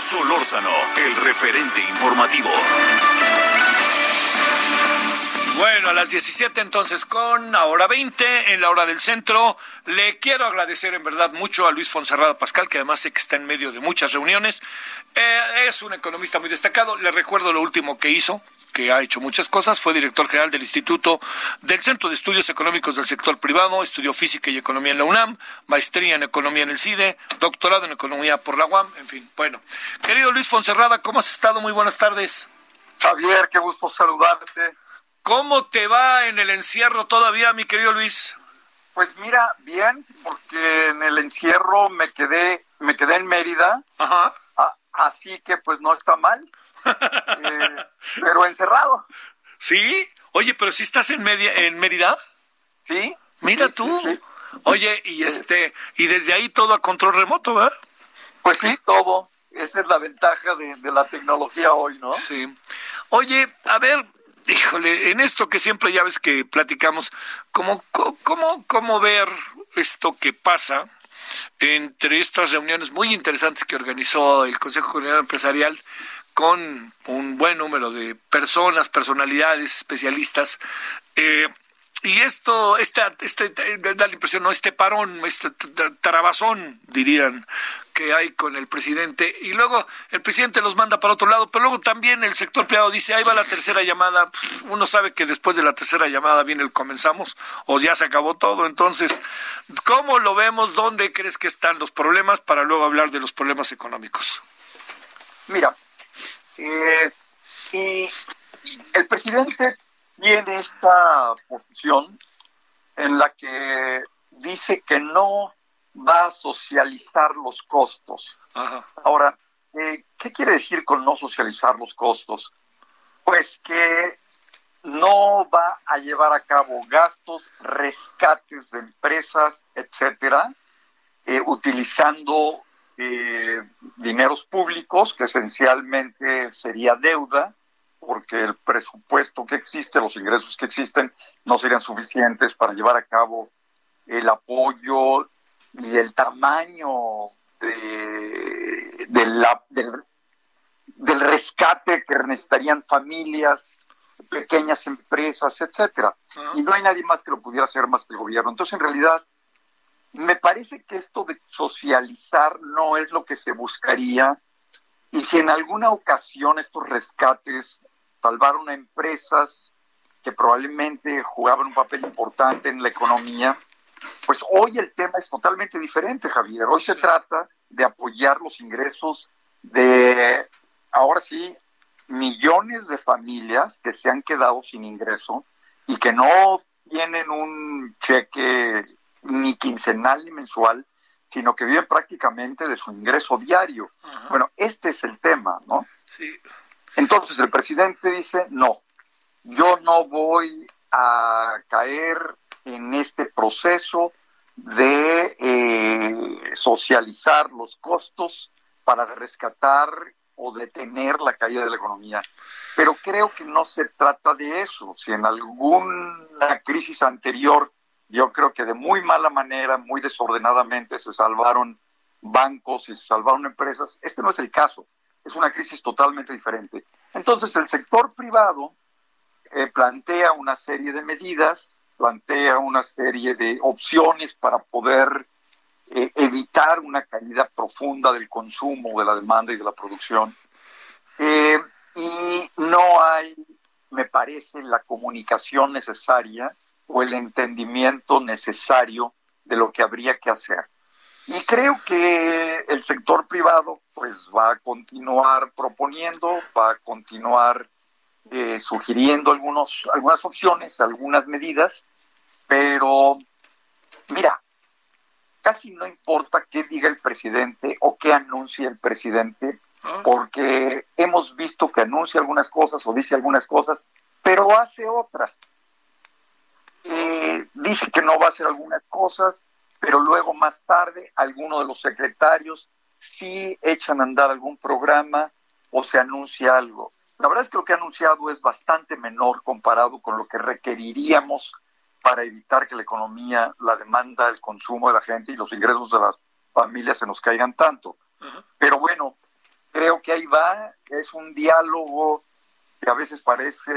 Solórzano, el referente informativo. Bueno, a las 17 entonces con ahora 20 en la hora del centro. Le quiero agradecer en verdad mucho a Luis Fonserrada Pascal, que además sé que está en medio de muchas reuniones. Eh, es un economista muy destacado. Le recuerdo lo último que hizo, que ha hecho muchas cosas. Fue director general del Instituto del Centro de Estudios Económicos del Sector Privado, estudió física y economía en la UNAM, maestría en economía en el CIDE, doctorado en economía por la UAM, en fin. Bueno, querido Luis Fonserrada, ¿cómo has estado? Muy buenas tardes. Javier, qué gusto saludarte. ¿Cómo te va en el encierro todavía, mi querido Luis? Pues mira, bien, porque en el encierro me quedé, me quedé en Mérida. Ajá. así que pues no está mal. Eh, pero encerrado. ¿Sí? Oye, pero si estás en media, en Mérida. Sí. Mira tú. Oye, y este, y desde ahí todo a control remoto, ¿verdad? Pues sí, todo. Esa es la ventaja de, de la tecnología hoy, ¿no? Sí. Oye, a ver, híjole, en esto que siempre ya ves que platicamos, ¿cómo, cómo, cómo ver esto que pasa entre estas reuniones muy interesantes que organizó el Consejo Coordinador Empresarial con un buen número de personas, personalidades, especialistas, eh, y esto, esta, este, da la impresión, ¿no? Este parón, este trabazón, dirían, que hay con el presidente. Y luego el presidente los manda para otro lado, pero luego también el sector privado dice, ahí va la tercera llamada. Uno sabe que después de la tercera llamada viene el comenzamos, o ya se acabó todo. Entonces, ¿cómo lo vemos? ¿Dónde crees que están los problemas para luego hablar de los problemas económicos? Mira, eh, y el presidente tiene esta posición en la que dice que no va a socializar los costos. Ahora, eh, ¿qué quiere decir con no socializar los costos? Pues que no va a llevar a cabo gastos, rescates de empresas, etcétera, eh, utilizando eh, dineros públicos, que esencialmente sería deuda, porque el presupuesto que existe, los ingresos que existen, no serían suficientes para llevar a cabo el apoyo y el tamaño de, la, del, rescate que necesitarían familias, pequeñas empresas, etcétera. Y no hay nadie más que lo pudiera hacer más que el gobierno. Entonces, en realidad, me parece que esto de socializar no es lo que se buscaría. Y si en alguna ocasión estos rescates salvaron a empresas que probablemente jugaban un papel importante en la economía, pues hoy el tema es totalmente diferente, Javier. Hoy se trata de apoyar los ingresos de, ahora sí, millones de familias que se han quedado sin ingreso y que no tienen un cheque ni quincenal ni mensual, sino que viven prácticamente de su ingreso diario. Bueno, este es el tema, ¿no? Sí. Entonces el presidente dice, no, yo no voy a caer en este proceso de eh, socializar los costos para rescatar o detener la caída de la economía. Pero creo que no se trata de eso. Si en alguna crisis anterior, yo creo que de muy mala manera, muy desordenadamente se salvaron bancos y se salvaron empresas, este no es el caso es una crisis totalmente diferente. Entonces el sector privado eh, plantea una serie de medidas, plantea una serie de opciones para poder eh, evitar una caída profunda del consumo, de la demanda y de la producción. Eh, y no hay, me parece, la comunicación necesaria o el entendimiento necesario de lo que habría que hacer. Y creo que el sector privado pues va a continuar proponiendo, va a continuar eh, sugiriendo algunos, algunas opciones, algunas medidas, pero mira, casi no importa qué diga el presidente o qué anuncie el presidente, ah. porque hemos visto que anuncia algunas cosas o dice algunas cosas, pero hace otras. Dice que no va a hacer algunas cosas, pero luego más tarde alguno de los secretarios sí echan a andar algún programa o se anuncia algo. La verdad es que lo que ha anunciado es bastante menor comparado con lo que requeriríamos para evitar que la economía, la demanda, el consumo de la gente y los ingresos de las familias se nos caigan tanto. Pero bueno, creo que ahí va, es un diálogo que a veces parece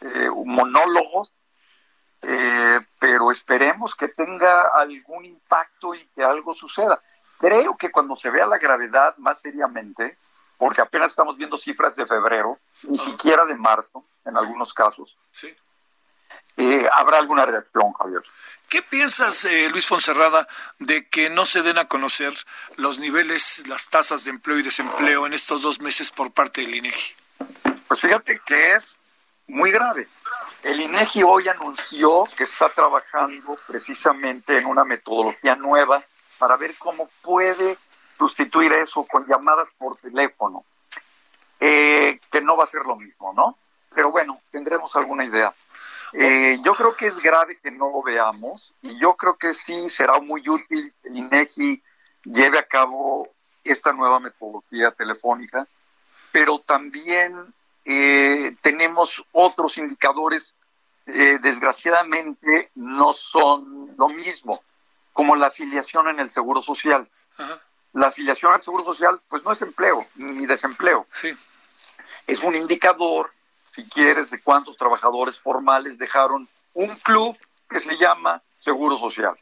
eh, un monólogo, eh, pero esperemos que tenga algún impacto y que algo suceda. Creo que cuando se vea la gravedad más seriamente, porque apenas estamos viendo cifras de febrero, ni siquiera de marzo, en algunos casos, sí. Eh, habrá alguna reacción, Javier. ¿Qué piensas, eh, Luis Fonserrada, de que no se den a conocer los niveles, las tasas de empleo y desempleo en estos dos meses por parte del INEGI? Pues fíjate que es muy grave. El INEGI hoy anunció que está trabajando precisamente en una metodología nueva para ver cómo puede sustituir eso con llamadas por teléfono, eh, que no va a ser lo mismo, ¿no? Pero bueno, tendremos alguna idea. Eh, yo creo que es grave que no lo veamos y yo creo que sí será muy útil que el INEGI lleve a cabo esta nueva metodología telefónica, pero también eh, tenemos otros indicadores, desgraciadamente no son lo mismo, como la afiliación en el Seguro Social. Ajá la afiliación al Seguro Social, pues no es empleo ni desempleo. Sí. Es un indicador, si quieres, de cuántos trabajadores formales dejaron un club que se llama Seguro Social,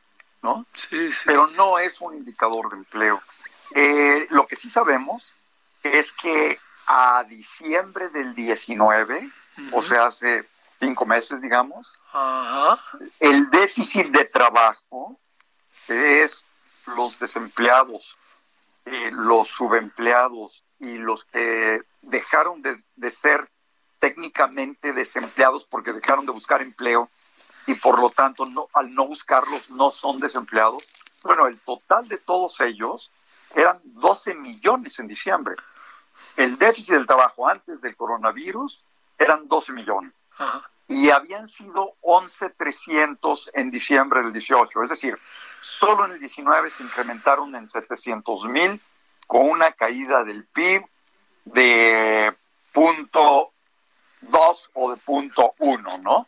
¿no? Sí, sí. Pero no es un indicador de empleo. Eh, lo que sí sabemos es que a diciembre del 19, o sea, hace cinco meses, digamos, el déficit de trabajo es los desempleados eh, los subempleados y los que dejaron de, ser técnicamente desempleados porque dejaron de buscar empleo y por lo tanto no, al no buscarlos no son desempleados. Bueno, el total de todos ellos eran 12 millones en diciembre. El déficit del trabajo antes del coronavirus eran 12 millones. Y habían sido 11.300 en diciembre del 18. Es decir, Solo en el 19 se incrementaron en 700 mil, con una caída del PIB de punto 2 o de punto 1, ¿no?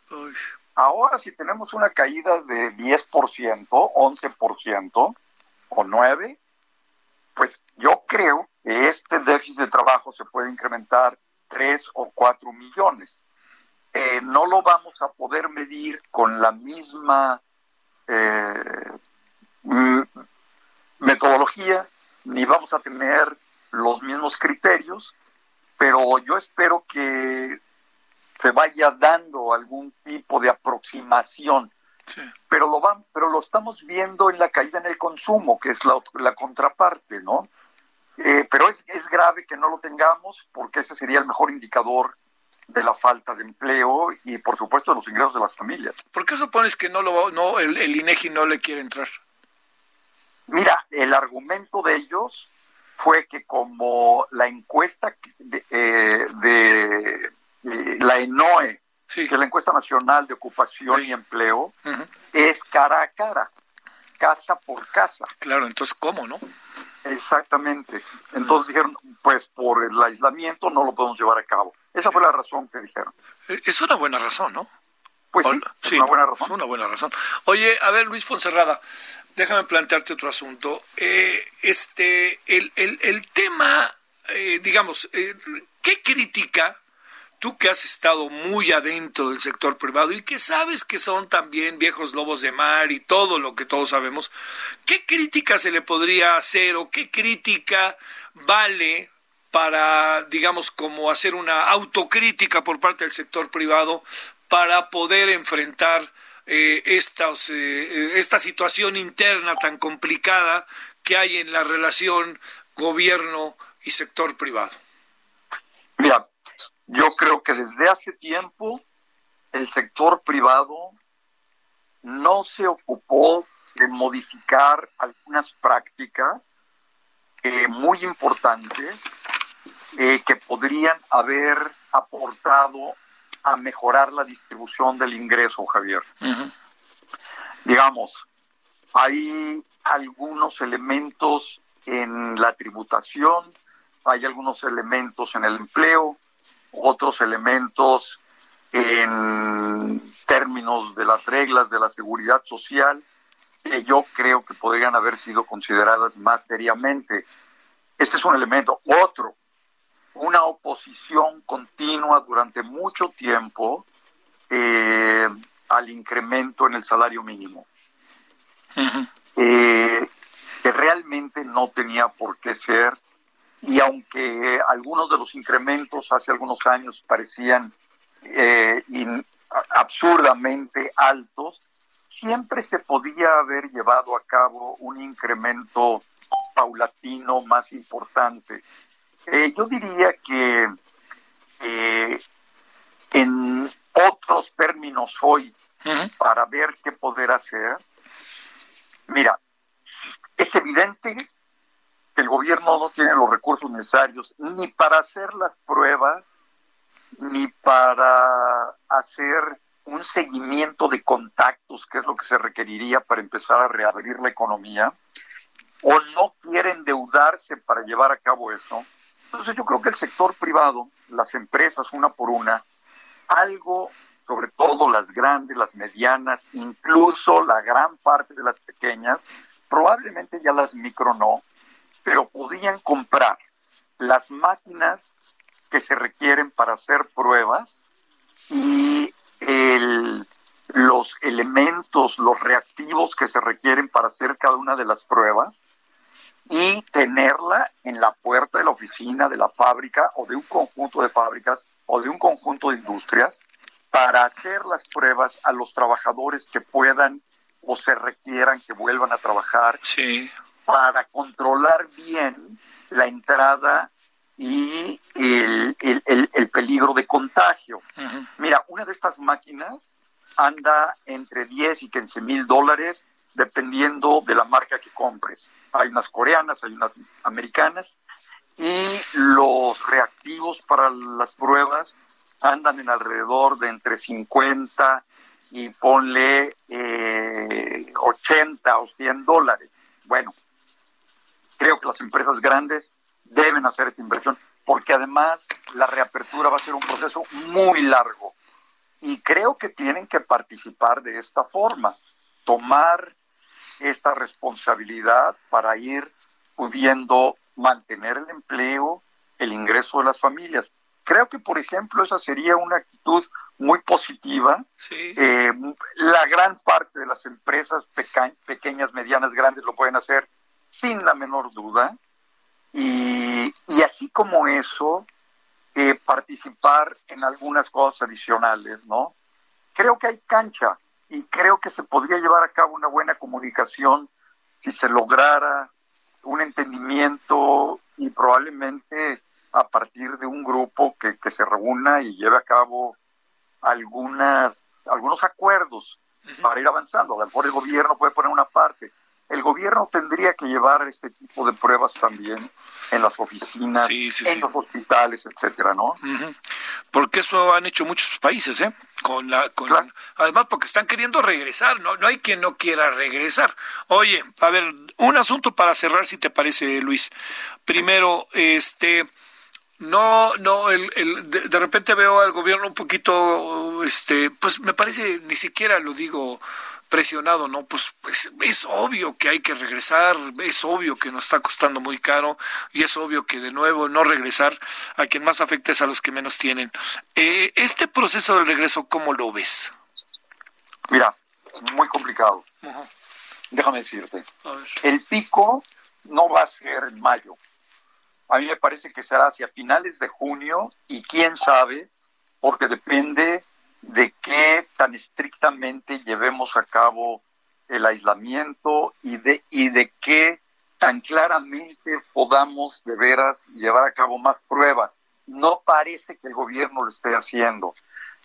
Ahora si tenemos una caída de 10%, 11% o 9%, pues yo creo que este déficit de trabajo se puede incrementar 3 o 4 millones. Eh, no lo vamos a poder medir con la misma eh, metodología, ni vamos a tener los mismos criterios, pero yo espero que se vaya dando algún tipo de aproximación. Pero lo van, pero lo estamos viendo en la caída en el consumo, que es la, contraparte, ¿no? Eh, pero es, es grave que no lo tengamos porque ese sería el mejor indicador de la falta de empleo y por supuesto de los ingresos de las familias. ¿Por qué supones que no lo no el, el INEGI no le quiere entrar? Mira, el argumento de ellos fue que como la encuesta de, eh, la ENOE, que la encuesta nacional de ocupación y empleo, es cara a cara, casa por casa. Claro, entonces, ¿cómo, no? Exactamente. Entonces dijeron, pues por el aislamiento no lo podemos llevar a cabo. Esa fue la razón que dijeron. Eh, es una buena razón, ¿no? Pues sí, es una buena razón. Es una buena razón. Oye, a ver, Luis Fonserrada, déjame plantearte otro asunto. Eh, este, el, el, el tema, eh, digamos, eh, ¿qué crítica? Tú que has estado muy adentro del sector privado y que sabes que son también viejos lobos de mar y todo lo que todos sabemos, ¿qué crítica se le podría hacer o qué crítica vale para, digamos, como hacer una autocrítica por parte del sector privado para poder enfrentar eh, eh, esta situación interna tan complicada que hay en la relación gobierno y sector privado? Mira, yo creo que desde hace tiempo el sector privado no se ocupó de modificar algunas prácticas eh, muy importantes eh, que podrían haber aportado a mejorar la distribución del ingreso, Javier. Digamos, hay algunos elementos en la tributación, hay algunos elementos en el empleo, otros elementos en términos de las reglas de la seguridad social que yo creo que podrían haber sido consideradas más seriamente. Este es un elemento. Otro, una oposición continua durante mucho tiempo eh, al incremento en el salario mínimo, eh, que realmente no tenía por qué ser, y aunque algunos de los incrementos hace algunos años parecían eh, absurdamente altos, siempre se podía haber llevado a cabo un incremento paulatino más importante. Eh, yo diría que eh, en otros términos hoy, para ver qué poder hacer, mira, es evidente el gobierno no tiene los recursos necesarios ni para hacer las pruebas, ni para hacer un seguimiento de contactos, que es lo que se requeriría para empezar a reabrir la economía, o no quiere endeudarse para llevar a cabo eso. Entonces yo creo que el sector privado, las empresas una por una, algo, sobre todo las grandes, las medianas, incluso la gran parte de las pequeñas, probablemente ya las micro no, pero podían comprar las máquinas que se requieren para hacer pruebas y el, los elementos, los reactivos que se requieren para hacer cada una de las pruebas y tenerla en la puerta de la oficina, de la fábrica o de un conjunto de fábricas o de un conjunto de industrias para hacer las pruebas a los trabajadores que puedan o se requieran que vuelvan a trabajar sí. Para controlar bien la entrada y el, el, peligro de contagio. Mira, una de estas máquinas anda entre 10 y 15 mil dólares dependiendo de la marca que compres. Hay unas coreanas, hay unas americanas y los reactivos para las pruebas andan en alrededor de entre 50 y ponle eh, 80 o 100 dólares. Bueno, creo que las empresas grandes deben hacer esta inversión porque además la reapertura va a ser un proceso muy largo y creo que tienen que participar de esta forma, tomar esta responsabilidad para ir pudiendo mantener el empleo, el ingreso de las familias. Creo que, por ejemplo, esa sería una actitud muy positiva. Eh, la gran parte de las empresas pequeñas, medianas, grandes lo pueden hacer sin la menor duda. Y, así como eso, eh, participar en algunas cosas adicionales, ¿no? Creo que hay cancha y creo que se podría llevar a cabo una buena comunicación si se lograra un entendimiento y probablemente a partir de un grupo que, se reúna y lleve a cabo algunas, algunos acuerdos para ir avanzando. A lo mejor el gobierno puede poner una parte, el gobierno tendría que llevar este tipo de pruebas también en las oficinas, en los hospitales, etcétera, ¿no? Porque eso han hecho muchos países, ¿eh? Con la, con además porque están queriendo regresar, no, no hay quien no quiera regresar. Oye, a ver, un asunto para cerrar, si te parece, Luis. Primero, este, no, no, el, el, de, repente veo al gobierno un poquito, este, pues me parece, ni siquiera lo digo presionado, ¿no? Pues, es, obvio que hay que regresar, es obvio que nos está costando muy caro y es obvio que de nuevo no regresar a quien más afecta es a los que menos tienen. Eh, este proceso del regreso, ¿cómo lo ves? Mira, muy complicado. Déjame decirte. El pico no va a ser en mayo. A mí me parece que será hacia finales de junio y quién sabe, porque depende de qué tan estrictamente llevemos a cabo el aislamiento y de, y de qué tan claramente podamos de veras llevar a cabo más pruebas. No parece que el gobierno lo esté haciendo.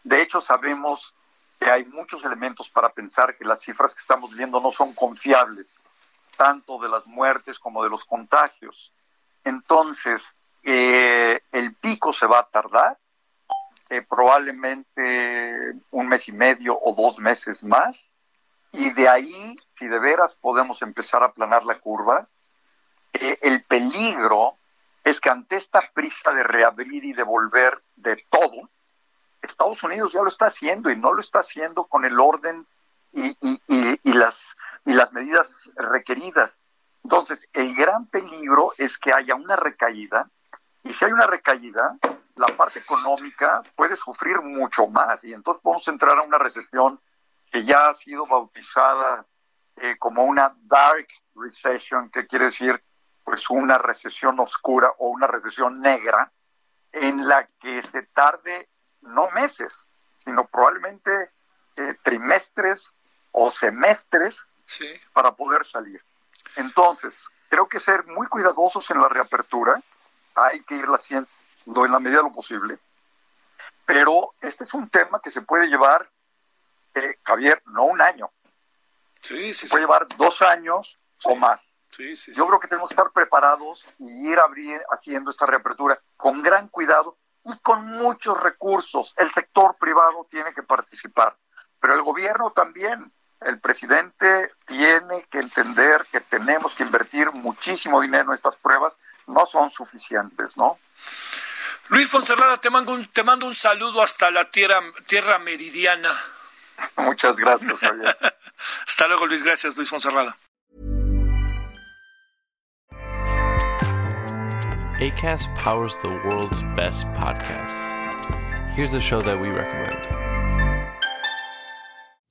De hecho, sabemos que hay muchos elementos para pensar que las cifras que estamos viendo no son confiables, tanto de las muertes como de los contagios. Entonces, eh, el pico se va a tardar, eh, probablemente un mes y medio o dos meses más, y de ahí, si de veras podemos empezar a aplanar la curva, eh, el peligro es que ante esta prisa de reabrir y devolver de todo, Estados Unidos ya lo está haciendo y no lo está haciendo con el orden y, y, las, y las medidas requeridas. Entonces, el gran peligro es que haya una recaída y si hay una recaída, la parte económica puede sufrir mucho más. Y entonces podemos entrar a una recesión que ya ha sido bautizada eh, como una dark recession, que quiere decir pues una recesión oscura o una recesión negra, en la que se tarde no meses, sino probablemente eh, trimestres o semestres para poder salir. Entonces, creo que ser muy cuidadosos en la reapertura, hay que irla haciendo en la medida de lo posible, pero este es un tema que se puede llevar, eh, Javier, no un año, sí, se puede llevar dos años o más. Yo creo que tenemos que estar preparados y ir haciendo esta reapertura con gran cuidado y con muchos recursos. El sector privado tiene que participar, pero el gobierno también. El presidente tiene que entender que tenemos que invertir muchísimo dinero en estas pruebas, no son suficientes, ¿no? Luis Fonserrada, te mando un, te mando un saludo hasta la tierra, tierra meridiana. Muchas gracias, Javier. hasta luego, Luis. Gracias, Luis Fonserrada. ACAST powers the world's best podcasts. Here's a show that we recommend.